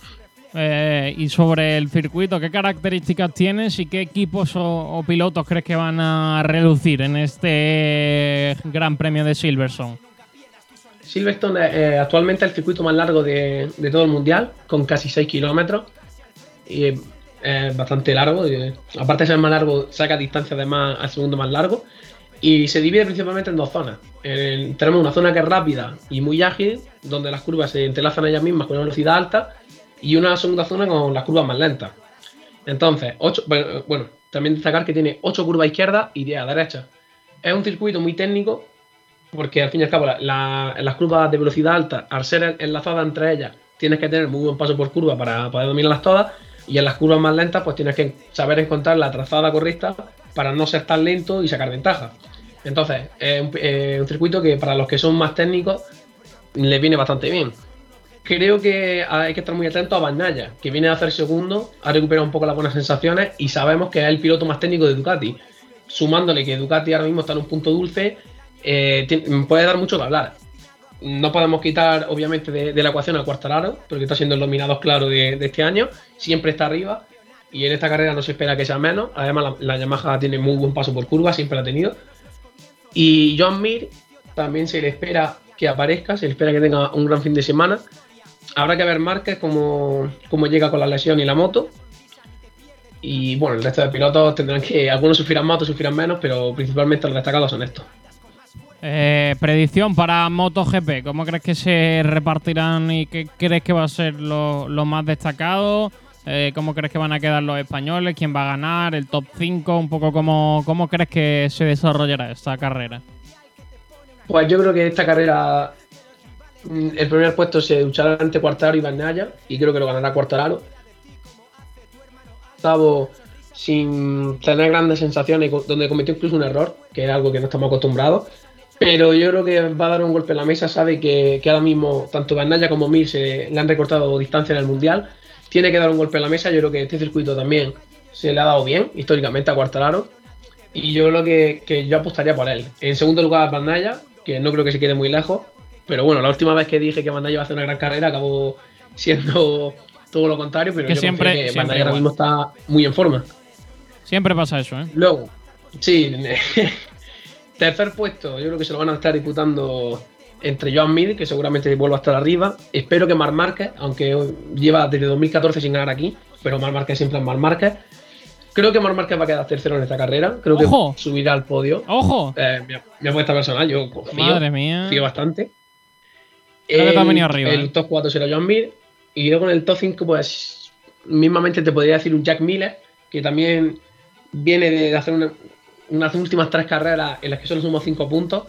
Eh, y sobre el circuito, ¿qué características tienes y qué equipos o, o pilotos crees que van a relucir en este Gran Premio de Silverstone? Silverstone es eh, actualmente el circuito más largo de, de todo el mundial, con casi 6 kilómetros. Y es bastante largo. eh, aparte de ser más largo, saca distancia además al segundo más largo. Y se divide principalmente en dos zonas. En- tenemos una zona que es rápida y muy ágil, donde las curvas se entrelazan ellas mismas con una velocidad alta, y una segunda zona con las curvas más lentas. Entonces, ocho, bueno, bueno, también destacar que tiene 8 curvas a izquierda y 10 a derecha. Es un circuito muy técnico, porque al fin y al cabo la- la- las curvas de velocidad alta, al ser enlazadas entre ellas, tienes que tener muy buen paso por curva para poder dominarlas todas, y en las curvas más lentas, pues tienes que saber encontrar la trazada correcta para no ser tan lento y sacar ventaja. Entonces, es un, circuito que para los que son más técnicos les viene bastante bien. Creo que hay que estar muy atento a Bagnaia, que viene a hacer segundo, ha recuperado un poco las buenas sensaciones y sabemos que es el piloto más técnico de Ducati. Sumándole que Ducati ahora mismo está en un punto dulce, eh, puede dar mucho que hablar. No podemos quitar, obviamente, de, la ecuación a Quartararo, porque está siendo el dominado claro de, este año, siempre está arriba y en esta carrera no se espera que sea menos. Además, la, la Yamaha tiene muy buen paso por curva, siempre lo ha tenido. Y John Mir también se le espera que aparezca, se le espera que tenga un gran fin de semana. Habrá que ver Márquez cómo, cómo llega con la lesión y la moto. Y bueno, el resto de pilotos tendrán que. Algunos sufrirán más, otros sufrirán menos, pero principalmente los destacados son estos. Eh, predicción para MotoGP, ¿cómo crees que se repartirán y qué crees que va a ser lo, más destacado? Eh, ¿Cómo crees que van a quedar los españoles? ¿Quién va a ganar? ¿El top 5? Un poco cómo, crees que se desarrollará esta carrera. Pues yo creo que esta carrera mm, el primer puesto se luchará ante Cuartararo y Bagnaia y creo que lo ganará Cuartararo. Octavo sin tener grandes sensaciones, donde cometió incluso un error, que es algo que no estamos acostumbrados. Pero yo creo que va a dar un golpe en la mesa, sabe que, que ahora mismo tanto Bagnaia como Mir se le han recortado distancia en el Mundial. Tiene que dar un golpe en la mesa, yo creo que este circuito también se le ha dado bien, históricamente a Cuartararo. Y yo creo que, que yo apostaría por él. En segundo lugar, Bandaya, que no creo que se quede muy lejos. Pero bueno, la última vez que dije que Bandaya iba a hacer una gran carrera acabó siendo todo lo contrario. Pero Que yo siempre- que siempre Bandaya ahora mismo está muy en forma. Siempre pasa eso, ¿eh? Luego, sí, tercer puesto, yo creo que se lo van a estar disputando entre Joan Mir, que seguramente vuelva a estar arriba. Espero que Mar Márquez, aunque lleva desde 2014 sin ganar aquí, pero Mar Márquez siempre es Mar Márquez. Creo que Mar Márquez va a quedar tercero en esta carrera. Creo ¡Ojo! que subirá al podio. ¡Ojo! Eh, mi, mi apuesta personal, yo confío, Madre mía. confío bastante. Creo que El- venido arriba, El eh. top 4 será Joan Mir. Y luego en el top 5, pues mismamente te podría decir un Jack Miller, que también viene de hacer una- unas últimas tres carreras en las que solo sumó 5 puntos.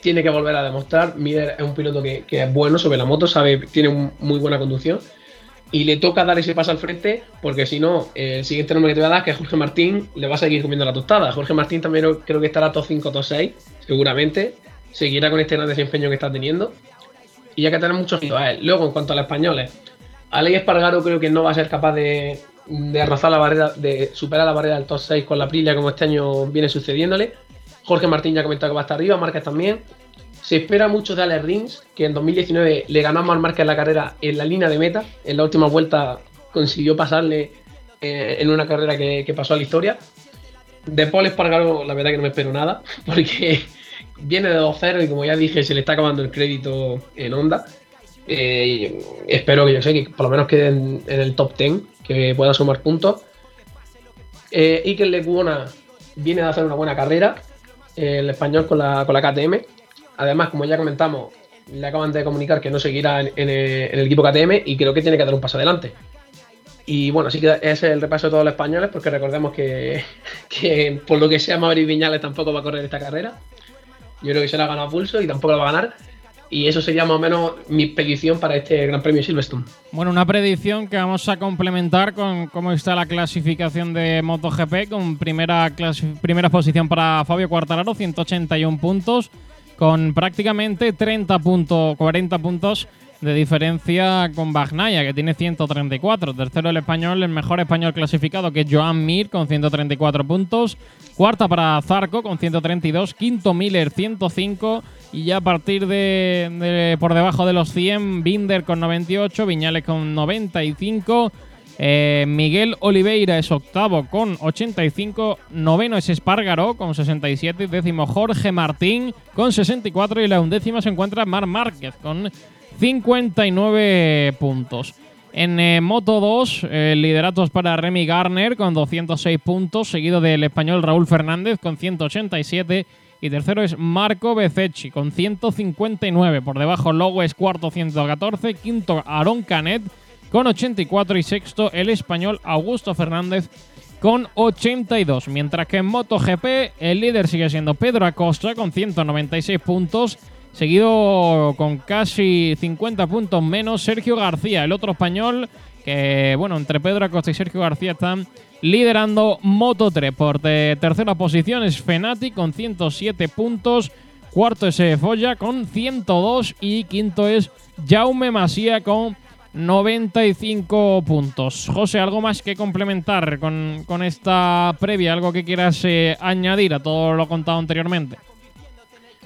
Tiene que volver a demostrar. Miller es un piloto que, que es bueno sobre la moto, sabe, tiene muy buena conducción. Y le toca dar ese paso al frente, porque si no, el siguiente nombre que te voy a dar, que es Jorge Martín, le va a seguir comiendo la tostada. Jorge Martín también creo que estará top 5, top 6, seguramente. Seguirá con este gran desempeño que está teniendo. Y ya que tenemos muchos a él. Luego, en cuanto a los españoles, Alex Espargaro creo que no va a ser capaz de, de rozar la barrera, de superar la barrera del top 6 con la Aprilia como este año viene sucediéndole. Jorge Martín ya ha comentado que va a estar arriba, Márquez también. Se espera mucho de Alex Rins, que en 2019 le ganó a Marc Márquez la carrera en la línea de meta. En la última vuelta consiguió pasarle eh, en una carrera que, pasó a la historia. De Paul Espargaro, la verdad que no me espero nada, <laughs> porque viene de 2-0 y como ya dije, se le está acabando el crédito en Honda. Eh, espero que yo sé que por lo menos quede en, en el top 10, que pueda sumar puntos. Eh, Iker Lecuona viene de hacer una buena carrera, eh, el español con la, con la KTM. Además, como ya comentamos, le acaban de comunicar que no seguirá en, en el, equipo KTM y creo que tiene que dar un paso adelante. Y bueno, así que es el repaso de todos los españoles, porque recordemos que, <laughs> que por lo que sea Maverick Viñales tampoco va a correr esta carrera. Yo creo que se la ha ganado a pulso y tampoco la va a ganar. Y eso sería más o menos mi petición para este Gran Premio Silverstone. Bueno, una predicción que vamos a complementar con cómo está la clasificación de MotoGP, con primera, primera posición para Fabio Quartararo, 181 puntos, con prácticamente 30 puntos, 40 puntos de diferencia con Bagnaia, que tiene 134. Tercero el español, el mejor español clasificado, que es Joan Mir, con 134 puntos. Cuarta para Zarco, con 132. Quinto Miller, 105. Y ya a partir de, de por debajo de los 100, Binder con 98, Viñales con 95. eh, Miguel Oliveira es octavo con 85, noveno es Espargaró con 67, décimo Jorge Martín con 64 y la undécima se encuentra Mar Márquez con 59 puntos. En eh, Moto 2, eh, lideratos para Remy Garner con 206 puntos, seguido del español Raúl Fernández con 187 y tercero es Marco Bececchi con 159. Por debajo Lowe es cuarto 114, quinto Aaron Canet con 84 y sexto el español Augusto Fernández con 82. Mientras que en MotoGP el líder sigue siendo Pedro Acosta con 196 puntos, seguido con casi 50 puntos menos Sergio García, el otro español que, bueno, entre Pedro Acosta y Sergio García están liderando Moto 3. Por te- tercera posición es Fenati con 107 puntos. Cuarto es eh, Folla con 102 y quinto es Jaume Masía con 95 puntos. José, ¿algo más que complementar con, con esta previa? ¿Algo que quieras eh, añadir a todo lo contado anteriormente?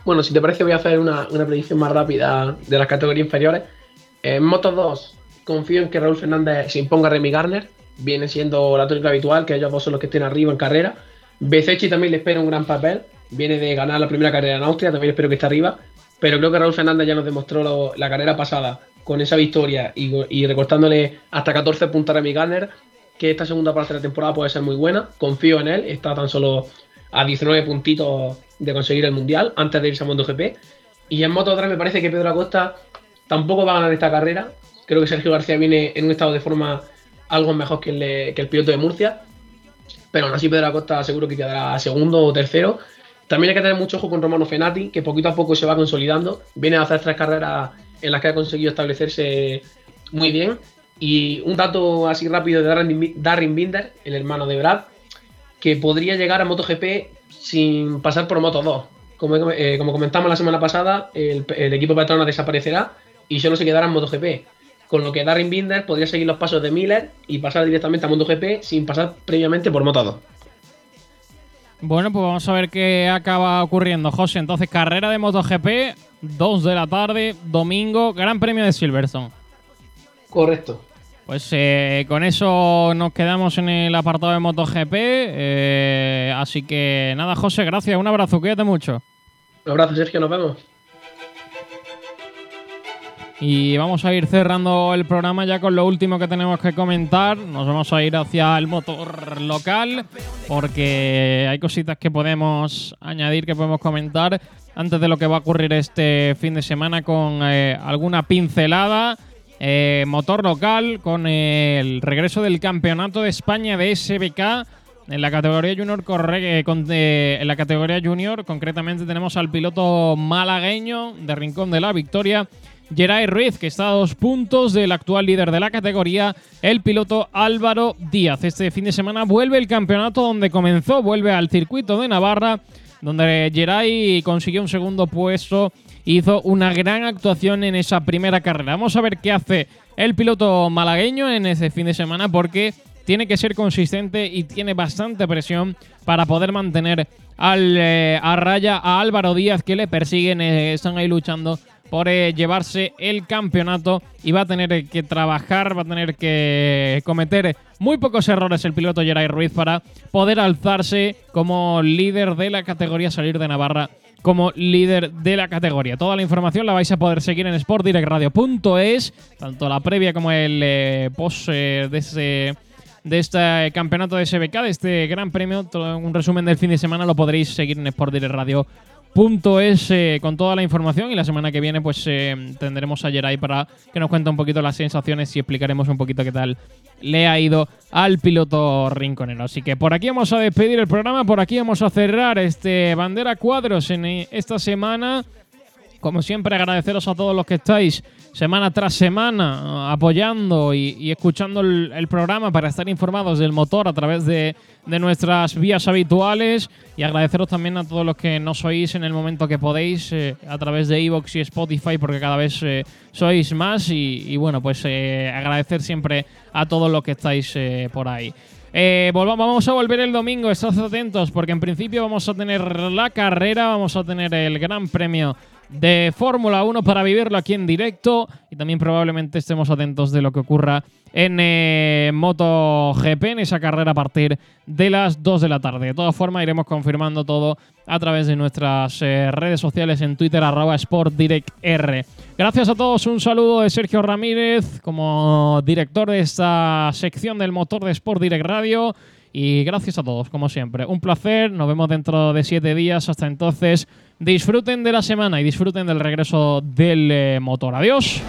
Bueno, si te parece, voy a hacer una, una predicción más rápida de las categorías inferiores. En Moto 2, confío en que Raúl Fernández se imponga a Remy Garner. Viene siendo la tónica habitual, que ellos dos son los que estén arriba en carrera. Bececchi también le espera un gran papel. Viene de ganar la primera carrera en Austria, también espero que esté arriba. Pero creo que Raúl Fernández ya nos demostró la carrera pasada con esa victoria y, y recortándole hasta 14 puntos a Remy Garner, que esta segunda parte de la temporada puede ser muy buena. Confío en él, está tan solo a 19 puntitos de conseguir el Mundial antes de irse a MotoGP. Y en Moto 3 me parece que Pedro Acosta tampoco va a ganar esta carrera. Creo que Sergio García viene en un estado de forma algo mejor que el, piloto de Murcia. Pero aún así Pedro Acosta seguro que quedará segundo o tercero. También hay que tener mucho ojo con Romano Fenati, que poquito a poco se va consolidando. Viene a hacer tres carreras en las que ha conseguido establecerse muy bien. Y un dato así rápido de Darren Binder, el hermano de Brad, que podría llegar a MotoGP sin pasar por Moto 2. Como, eh, como comentamos la semana pasada, el, el equipo Petronas desaparecerá y solo se quedará en MotoGP. Con lo que Darren Binder podría seguir los pasos de Miller y pasar directamente a MotoGP sin pasar previamente por Moto 2. Bueno, pues vamos a ver qué acaba ocurriendo, José. Entonces, carrera de MotoGP, 2 de la tarde, domingo, Gran Premio de Silverstone. Correcto. Pues eh, con eso nos quedamos en el apartado de MotoGP. Eh, así que nada, José, gracias. Un abrazo, cuídate mucho. Un abrazo, Sergio, nos vemos. Y vamos a ir cerrando el programa ya con lo último que tenemos que comentar. Nos vamos a ir hacia el motor local porque hay cositas que podemos añadir, que podemos comentar antes de lo que va a ocurrir este fin de semana con eh, alguna pincelada. Eh, motor local con el regreso del Campeonato de España de SBK. En la categoría junior, corre, eh, en la categoría junior, concretamente tenemos al piloto malagueño de Rincón de la Victoria, Geray Ruiz, que está a dos puntos del actual líder de la categoría, el piloto Álvaro Díaz. Este fin de semana vuelve el campeonato donde comenzó, vuelve al circuito de Navarra, donde Geray consiguió un segundo puesto, hizo una gran actuación en esa primera carrera. Vamos a ver qué hace el piloto malagueño en ese fin de semana, porque tiene que ser consistente y tiene bastante presión para poder mantener al, eh, a raya a Álvaro Díaz que le persiguen, eh, están ahí luchando por eh, llevarse el campeonato y va a tener que trabajar, va a tener que cometer muy pocos errores el piloto Geray Ruiz para poder alzarse como líder de la categoría, salir de Navarra como líder de la categoría. Toda la información la vais a poder seguir en sportdirectradio.es, tanto la previa como el eh, post de ese de este campeonato de SBK, de este gran premio. Un resumen del fin de semana lo podréis seguir en sportdirectradio.es punto es eh, con toda la información y la semana que viene pues eh, tendremos a Jerai para que nos cuente un poquito las sensaciones y explicaremos un poquito qué tal le ha ido al piloto rinconero. Así que por aquí vamos a despedir el programa, por aquí vamos a cerrar este bandera cuadros en eh, esta semana. Como siempre agradeceros a todos los que estáis semana tras semana apoyando y, escuchando el, programa para estar informados del motor a través de, nuestras vías habituales y agradeceros también a todos los que nos oís en el momento que podéis eh, a través de Evox y Spotify porque cada vez eh, sois más y, bueno pues eh, agradecer siempre a todos los que estáis por ahí. volvamos, vamos a volver el domingo, estad atentos porque en principio vamos a tener la carrera, vamos a tener el Gran Premio de Fórmula 1 para vivirlo aquí en directo y también probablemente estemos atentos de lo que ocurra en eh, MotoGP, en esa carrera a partir de las 2 de la tarde. De todas formas, iremos confirmando todo a través de nuestras eh, redes sociales en Twitter, arroba SportDirectR. Gracias a todos, un saludo de Sergio Ramírez como director de esta sección del motor de Sport Direct Radio. Y gracias a todos, como siempre. Un placer, nos vemos dentro de siete días. Hasta entonces, disfruten de la semana y disfruten del regreso del eh, motor. Adiós.